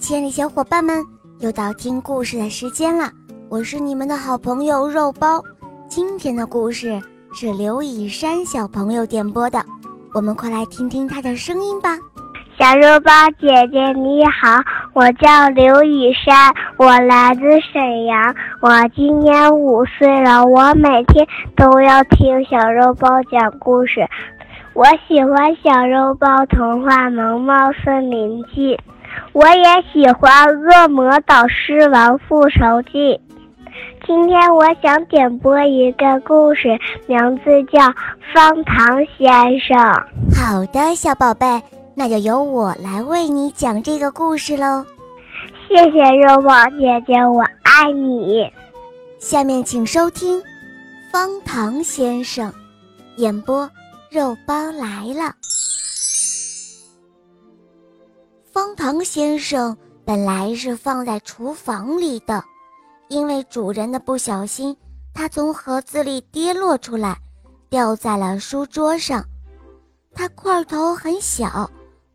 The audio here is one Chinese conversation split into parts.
亲爱的小伙伴们，又到听故事的时间了。我是你们的好朋友肉包。今天的故事是刘以山小朋友点播的，我们快来听听他的声音吧。小肉包姐姐你好，我叫刘以山，我来自沈阳，我今年五岁了。我每天都要听小肉包讲故事，我喜欢小肉包童话《萌猫森林记》。我也喜欢《恶魔导师王复仇记》。今天我想点播一个故事，名字叫《方糖先生》。好的，小宝贝，那就由我来为你讲这个故事喽。谢谢肉包姐姐，我爱你。下面请收听《方糖先生》，演播肉包来了。方糖先生本来是放在厨房里的，因为主人的不小心，它从盒子里跌落出来，掉在了书桌上。它块头很小，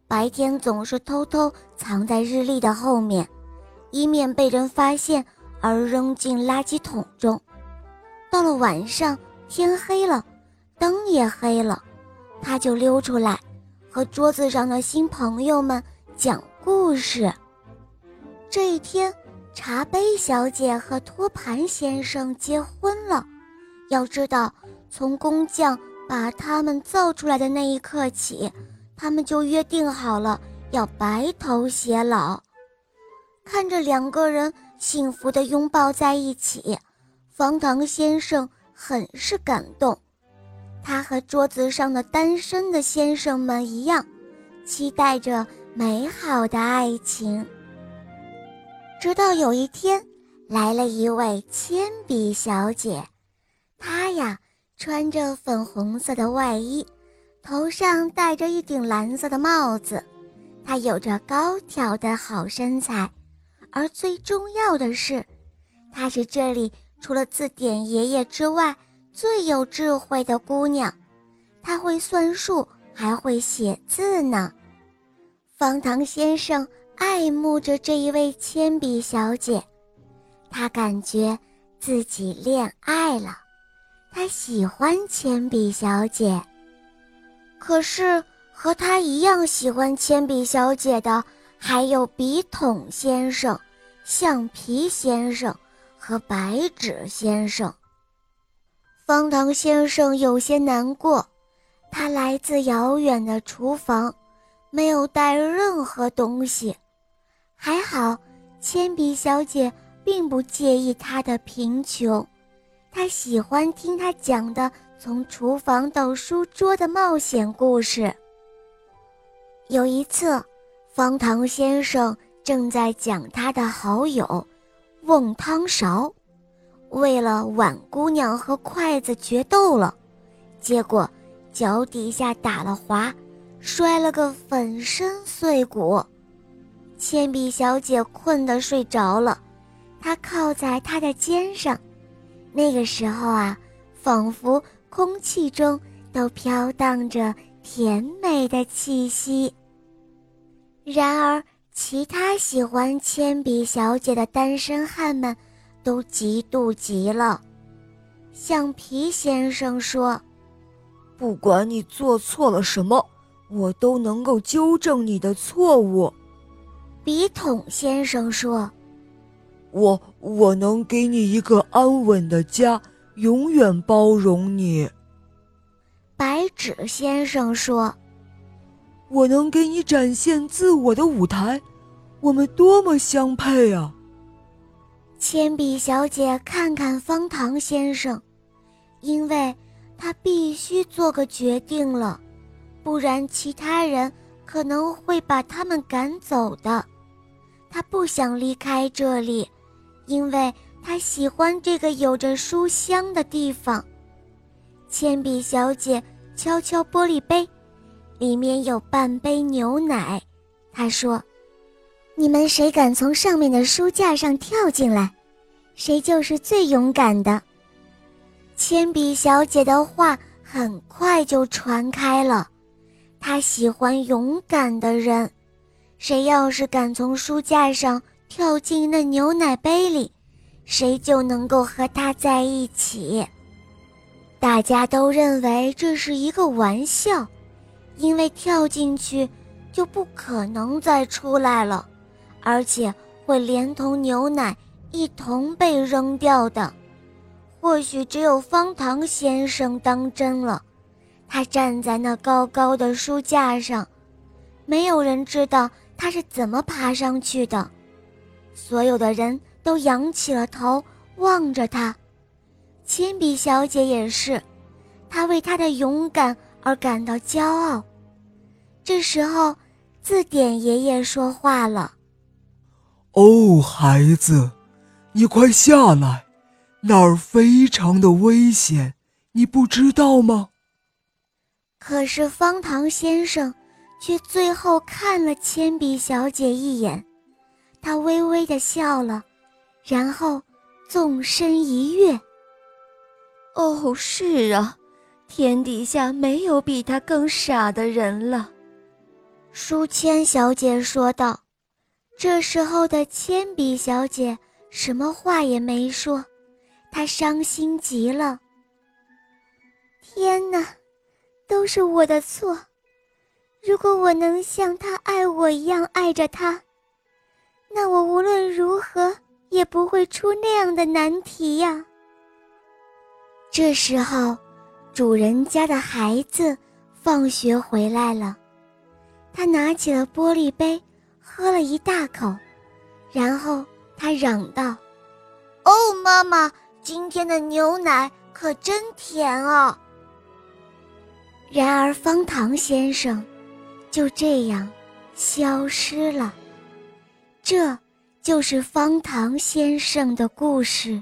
白天总是偷偷藏在日历的后面，以免被人发现而扔进垃圾桶中。到了晚上，天黑了，灯也黑了，它就溜出来，和桌子上的新朋友们。讲故事。这一天，茶杯小姐和托盘先生结婚了。要知道，从工匠把他们造出来的那一刻起，他们就约定好了要白头偕老。看着两个人幸福地拥抱在一起，方糖先生很是感动。他和桌子上的单身的先生们一样，期待着。美好的爱情。直到有一天，来了一位铅笔小姐，她呀穿着粉红色的外衣，头上戴着一顶蓝色的帽子，她有着高挑的好身材，而最重要的是，她是这里除了字典爷爷之外最有智慧的姑娘，她会算数，还会写字呢。方糖先生爱慕着这一位铅笔小姐，他感觉自己恋爱了，他喜欢铅笔小姐。可是和他一样喜欢铅笔小姐的，还有笔筒先生、橡皮先生和白纸先生。方糖先生有些难过，他来自遥远的厨房。没有带任何东西，还好，铅笔小姐并不介意他的贫穷，她喜欢听他讲的从厨房到书桌的冒险故事。有一次，方糖先生正在讲他的好友瓮汤勺，为了碗姑娘和筷子决斗了，结果脚底下打了滑。摔了个粉身碎骨，铅笔小姐困得睡着了，她靠在他的肩上。那个时候啊，仿佛空气中都飘荡着甜美的气息。然而，其他喜欢铅笔小姐的单身汉们都嫉妒极了。橡皮先生说：“不管你做错了什么。”我都能够纠正你的错误，笔筒先生说：“我我能给你一个安稳的家，永远包容你。”白纸先生说：“我能给你展现自我的舞台，我们多么相配啊！”铅笔小姐看看方糖先生，因为他必须做个决定了。不然，其他人可能会把他们赶走的。他不想离开这里，因为他喜欢这个有着书香的地方。铅笔小姐敲敲玻璃杯，里面有半杯牛奶。她说：“你们谁敢从上面的书架上跳进来，谁就是最勇敢的。”铅笔小姐的话很快就传开了。他喜欢勇敢的人，谁要是敢从书架上跳进那牛奶杯里，谁就能够和他在一起。大家都认为这是一个玩笑，因为跳进去就不可能再出来了，而且会连同牛奶一同被扔掉的。或许只有方糖先生当真了，他站在那高高的书架上，没有人知道他是怎么爬上去的。所有的人都仰起了头望着他。铅笔小姐也是，她为她的勇敢而感到骄傲。这时候，字典爷爷说话了：“哦，孩子，你快下来，那儿非常的危险，你不知道吗？”可是方糖先生却最后看了铅笔小姐一眼，他微微的笑了，然后纵身一跃。哦，是啊，天底下没有比他更傻的人了。”书签小姐说道。这时候的铅笔小姐什么话也没说，她伤心极了。天哪，都是我的错！如果我能像他爱我一样爱着他，那我无论如何也不会出那样的难题呀。这时候，主人家的孩子放学回来了。他拿起了玻璃杯，喝了一大口，然后他嚷道：“哦，妈妈，今天的牛奶可真甜啊！”然而，方糖先生就这样消失了。这就是方糖先生的故事。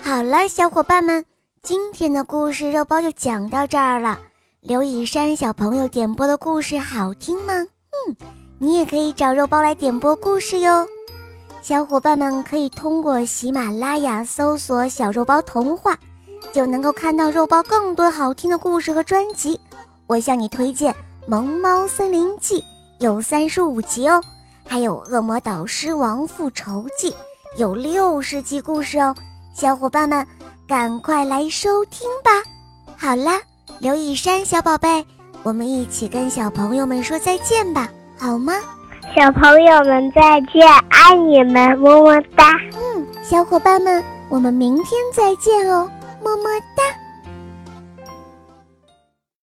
好了，小伙伴们，今天的故事肉包就讲到这儿了。刘以山小朋友点播的故事好听吗？嗯，你也可以找肉包来点播故事哟。小伙伴们可以通过喜马拉雅搜索“小肉包童话”，就能够看到肉包更多好听的故事和专辑。我向你推荐《萌猫森林记》，有三十五集哦，还有《恶魔导师王复仇记》，有六十集故事哦。小伙伴们，赶快来收听吧！好啦，刘以山小宝贝，我们一起跟小朋友们说再见吧，好吗？小朋友们再见，爱你们，么么哒！嗯，小伙伴们，我们明天再见哦，么么哒。